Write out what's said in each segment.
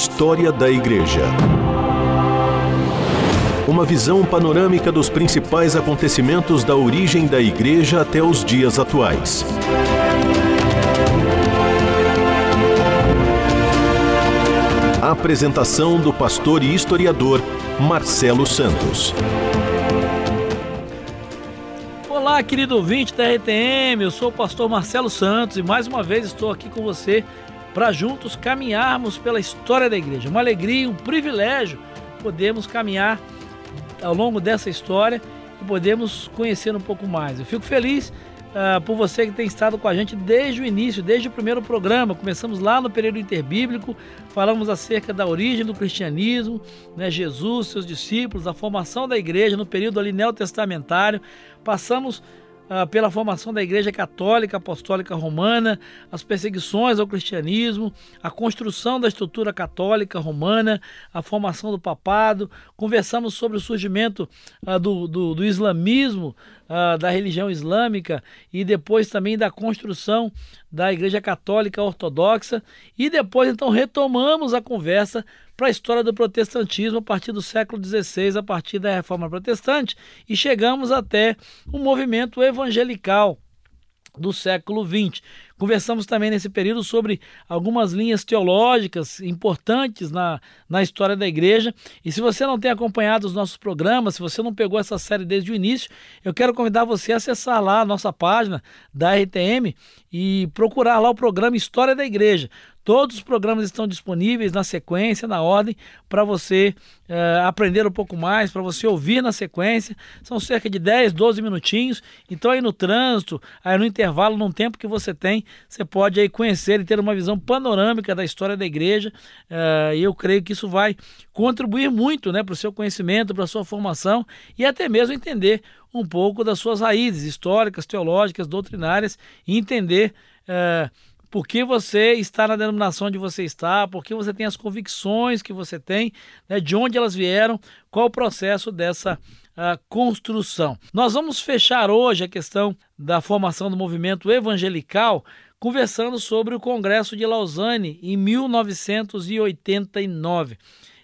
História da Igreja. Uma visão panorâmica dos principais acontecimentos da origem da Igreja até os dias atuais. Apresentação do pastor e historiador Marcelo Santos. Olá, querido ouvinte da RTM, eu sou o pastor Marcelo Santos e mais uma vez estou aqui com você para juntos caminharmos pela história da igreja. Uma alegria, um privilégio podermos caminhar ao longo dessa história e podemos conhecer um pouco mais. Eu fico feliz uh, por você que tem estado com a gente desde o início, desde o primeiro programa. Começamos lá no período interbíblico, falamos acerca da origem do cristianismo, né, Jesus, seus discípulos, a formação da igreja no período ali neotestamentário. Passamos ah, pela formação da Igreja Católica Apostólica Romana, as perseguições ao cristianismo, a construção da estrutura católica romana, a formação do papado. Conversamos sobre o surgimento ah, do, do, do, islamismo, ah, da religião islâmica e depois também da construção da Igreja Católica Ortodoxa. E depois, então, retomamos a conversa para a história do protestantismo a partir do século XVI, a partir da Reforma Protestante, e chegamos até o movimento evangelical do século XX. Conversamos também nesse período sobre algumas linhas teológicas importantes na, na história da igreja. E se você não tem acompanhado os nossos programas, se você não pegou essa série desde o início, eu quero convidar você a acessar lá a nossa página da RTM e procurar lá o programa História da Igreja. Todos os programas estão disponíveis na sequência, na ordem, para você é, aprender um pouco mais, para você ouvir na sequência. São cerca de 10, 12 minutinhos. Então, aí no trânsito, aí no intervalo, num tempo que você tem, você pode aí conhecer e ter uma visão panorâmica da história da igreja. É, e eu creio que isso vai contribuir muito né, para o seu conhecimento, para a sua formação e até mesmo entender um pouco das suas raízes históricas, teológicas, doutrinárias e entender. É, por que você está na denominação onde você está, por que você tem as convicções que você tem, né, de onde elas vieram, qual o processo dessa uh, construção. Nós vamos fechar hoje a questão da formação do movimento evangelical conversando sobre o Congresso de Lausanne em 1989.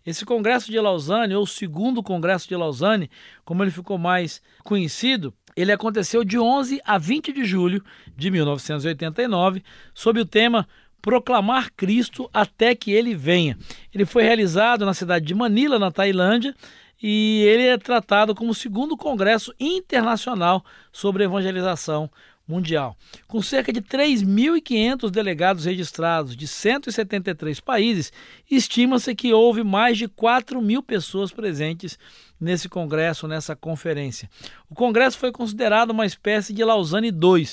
Esse Congresso de Lausanne, ou o segundo Congresso de Lausanne, como ele ficou mais conhecido, ele aconteceu de 11 a 20 de julho de 1989, sob o tema Proclamar Cristo até que ele venha. Ele foi realizado na cidade de Manila, na Tailândia, e ele é tratado como o segundo congresso internacional sobre evangelização mundial. Com cerca de 3.500 delegados registrados de 173 países, estima-se que houve mais de 4 mil pessoas presentes nesse congresso, nessa conferência. O congresso foi considerado uma espécie de Lausanne II,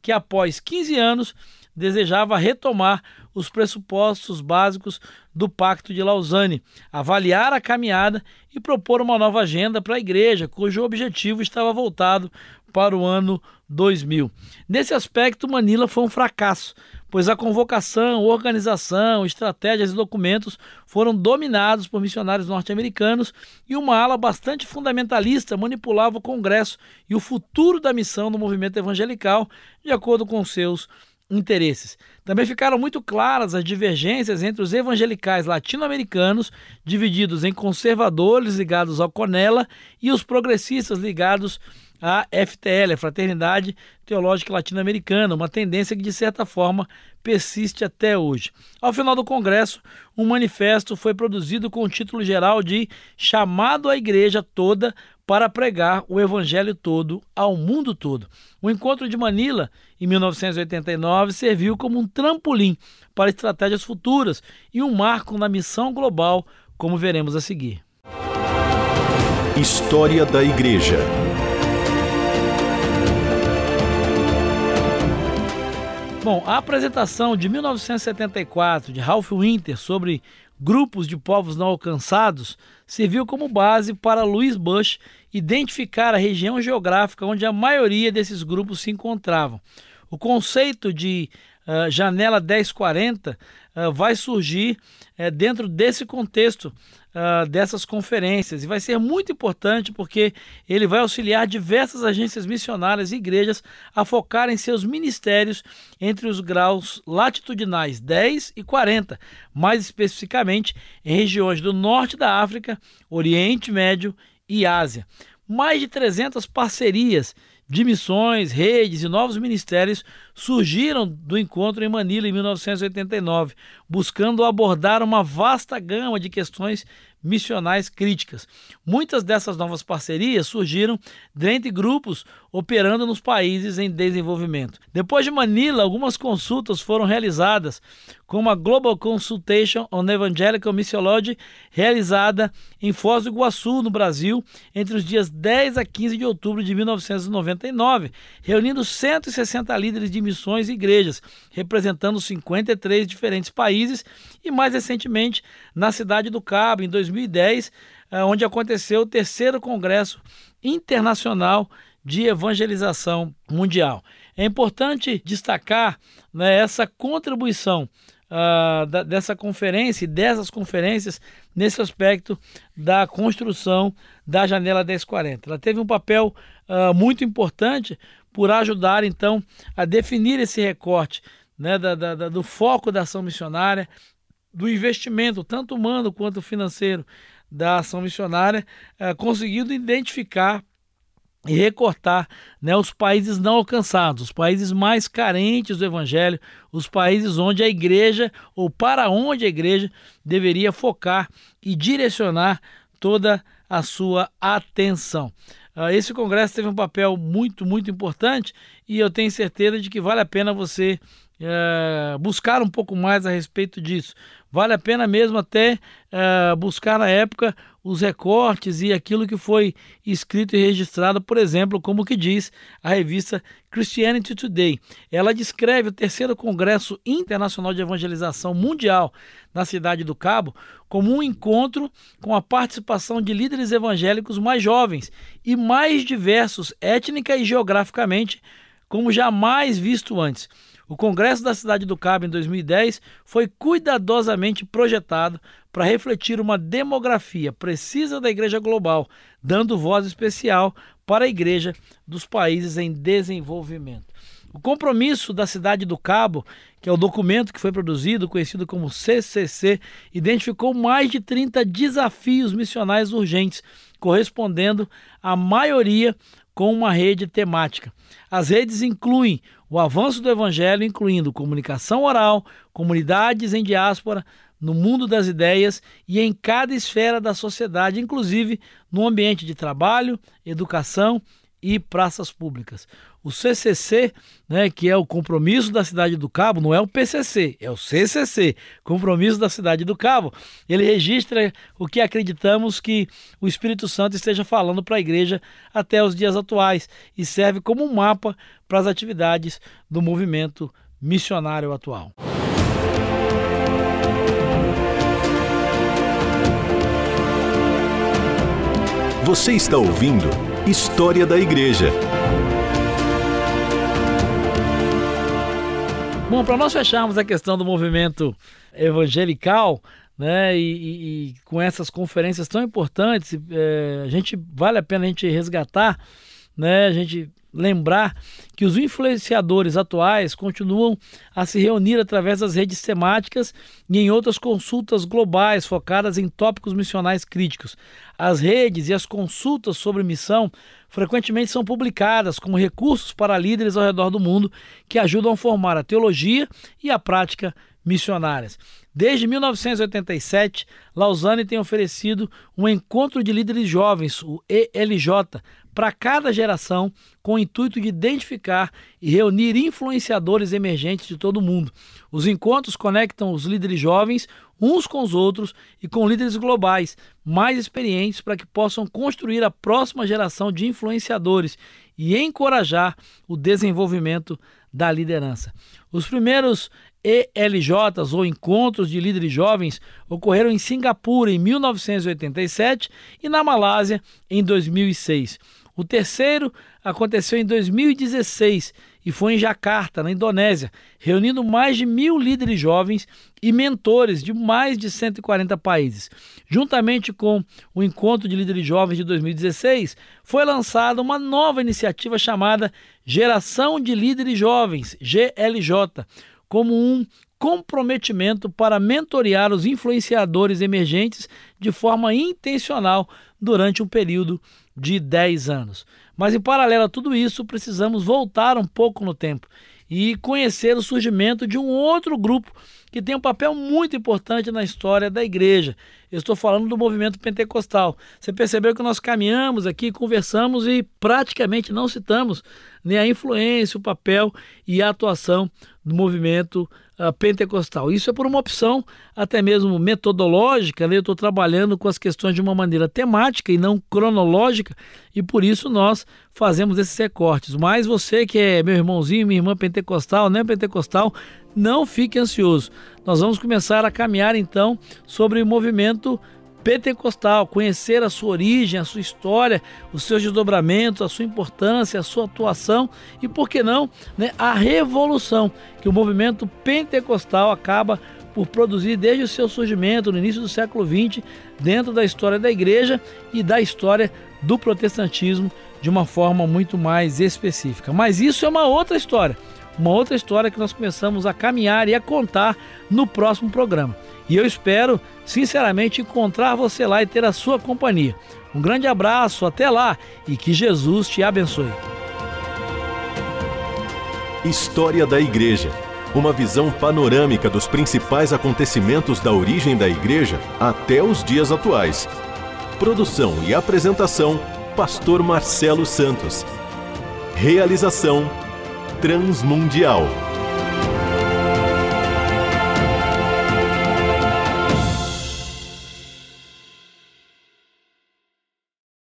que após 15 anos desejava retomar os pressupostos básicos do Pacto de Lausanne, avaliar a caminhada e propor uma nova agenda para a igreja, cujo objetivo estava voltado para o ano 2000. Nesse aspecto, Manila foi um fracasso, pois a convocação, organização, estratégias e documentos foram dominados por missionários norte-americanos e uma ala bastante fundamentalista manipulava o Congresso e o futuro da missão do movimento evangelical de acordo com seus interesses. Também ficaram muito claras as divergências entre os evangelicais latino-americanos, divididos em conservadores ligados ao Conela e os progressistas ligados a FTL, a Fraternidade Teológica Latino-Americana, uma tendência que de certa forma persiste até hoje. Ao final do congresso, um manifesto foi produzido com o título geral de Chamado à Igreja Toda para pregar o evangelho todo ao mundo todo. O encontro de Manila, em 1989, serviu como um trampolim para estratégias futuras e um marco na missão global, como veremos a seguir. História da Igreja. Bom, a apresentação de 1974 de Ralph Winter sobre grupos de povos não alcançados serviu como base para Louis Bush identificar a região geográfica onde a maioria desses grupos se encontravam. O conceito de uh, janela 1040 uh, vai surgir uh, dentro desse contexto uh, dessas conferências. E vai ser muito importante porque ele vai auxiliar diversas agências missionárias e igrejas a focar em seus ministérios entre os graus latitudinais 10 e 40, mais especificamente em regiões do norte da África, Oriente Médio e Ásia. Mais de 300 parcerias de missões, redes e novos ministérios surgiram do encontro em Manila em 1989, buscando abordar uma vasta gama de questões missionais críticas. Muitas dessas novas parcerias surgiram dentre grupos operando nos países em desenvolvimento. Depois de Manila, algumas consultas foram realizadas, como a Global Consultation on Evangelical Missiology, realizada em Foz do Iguaçu, no Brasil, entre os dias 10 a 15 de outubro de 1999, reunindo 160 líderes de missões e igrejas, representando 53 diferentes países, e mais recentemente na cidade do Cabo, em 2010, eh, onde aconteceu o terceiro Congresso Internacional de Evangelização Mundial. É importante destacar né, essa contribuição uh, da, dessa conferência e dessas conferências nesse aspecto da construção da janela 1040. Ela teve um papel uh, muito importante por ajudar, então, a definir esse recorte né, da, da, do foco da ação missionária, do investimento, tanto humano quanto financeiro, da ação missionária, uh, conseguindo identificar e recortar né, os países não alcançados, os países mais carentes do Evangelho, os países onde a igreja, ou para onde a igreja, deveria focar e direcionar toda a sua atenção. Uh, esse congresso teve um papel muito, muito importante e eu tenho certeza de que vale a pena você uh, buscar um pouco mais a respeito disso. Vale a pena mesmo até uh, buscar na época os recortes e aquilo que foi escrito e registrado, por exemplo, como que diz a revista Christianity Today. Ela descreve o terceiro Congresso Internacional de Evangelização Mundial na cidade do Cabo como um encontro com a participação de líderes evangélicos mais jovens e mais diversos étnica e geograficamente, como jamais visto antes. O Congresso da Cidade do Cabo em 2010 foi cuidadosamente projetado para refletir uma demografia precisa da Igreja Global, dando voz especial para a Igreja dos países em desenvolvimento. O compromisso da Cidade do Cabo, que é o documento que foi produzido, conhecido como CCC, identificou mais de 30 desafios missionais urgentes, correspondendo à maioria com uma rede temática. As redes incluem o avanço do evangelho, incluindo comunicação oral, comunidades em diáspora, no mundo das ideias e em cada esfera da sociedade, inclusive no ambiente de trabalho, educação e praças públicas. O CCC, né, que é o Compromisso da Cidade do Cabo, não é o PCC, é o CCC, Compromisso da Cidade do Cabo. Ele registra o que acreditamos que o Espírito Santo esteja falando para a igreja até os dias atuais e serve como um mapa para as atividades do movimento missionário atual. Você está ouvindo História da Igreja. Bom, para nós fecharmos a questão do movimento evangelical, né, e, e, e com essas conferências tão importantes, é, a gente vale a pena a gente resgatar, né, a gente lembrar que os influenciadores atuais continuam a se reunir através das redes temáticas e em outras consultas globais focadas em tópicos missionais críticos. As redes e as consultas sobre missão frequentemente são publicadas como recursos para líderes ao redor do mundo que ajudam a formar a teologia e a prática missionárias. Desde 1987, Lausanne tem oferecido um encontro de líderes jovens, o ELJ, para cada geração, com o intuito de identificar e reunir influenciadores emergentes de todo o mundo. Os encontros conectam os líderes jovens uns com os outros e com líderes globais mais experientes para que possam construir a próxima geração de influenciadores e encorajar o desenvolvimento da liderança. Os primeiros ELJs ou Encontros de Líderes Jovens ocorreram em Singapura em 1987 e na Malásia em 2006. O terceiro aconteceu em 2016 e foi em Jakarta, na Indonésia, reunindo mais de mil líderes jovens e mentores de mais de 140 países. Juntamente com o Encontro de Líderes Jovens de 2016, foi lançada uma nova iniciativa chamada Geração de Líderes Jovens, GLJ, como um comprometimento para mentorear os influenciadores emergentes de forma intencional durante um período de 10 anos. Mas em paralelo a tudo isso, precisamos voltar um pouco no tempo e conhecer o surgimento de um outro grupo que tem um papel muito importante na história da igreja. Eu estou falando do movimento pentecostal. Você percebeu que nós caminhamos aqui, conversamos e praticamente não citamos nem a influência, o papel e a atuação do movimento uh, pentecostal. Isso é por uma opção até mesmo metodológica, né? eu estou trabalhando com as questões de uma maneira temática e não cronológica, e por isso nós fazemos esses recortes. Mas você que é meu irmãozinho, minha irmã pentecostal, não é pentecostal, não fique ansioso. Nós vamos começar a caminhar então sobre o movimento pentecostal, conhecer a sua origem, a sua história, os seus desdobramentos, a sua importância, a sua atuação e, por que não, né, a revolução que o movimento pentecostal acaba por produzir desde o seu surgimento no início do século XX, dentro da história da igreja e da história do protestantismo de uma forma muito mais específica. Mas isso é uma outra história, uma outra história que nós começamos a caminhar e a contar no próximo programa. E eu espero, sinceramente, encontrar você lá e ter a sua companhia. Um grande abraço, até lá e que Jesus te abençoe. História da Igreja. Uma visão panorâmica dos principais acontecimentos da origem da Igreja até os dias atuais. Produção e apresentação: Pastor Marcelo Santos. Realização: Transmundial.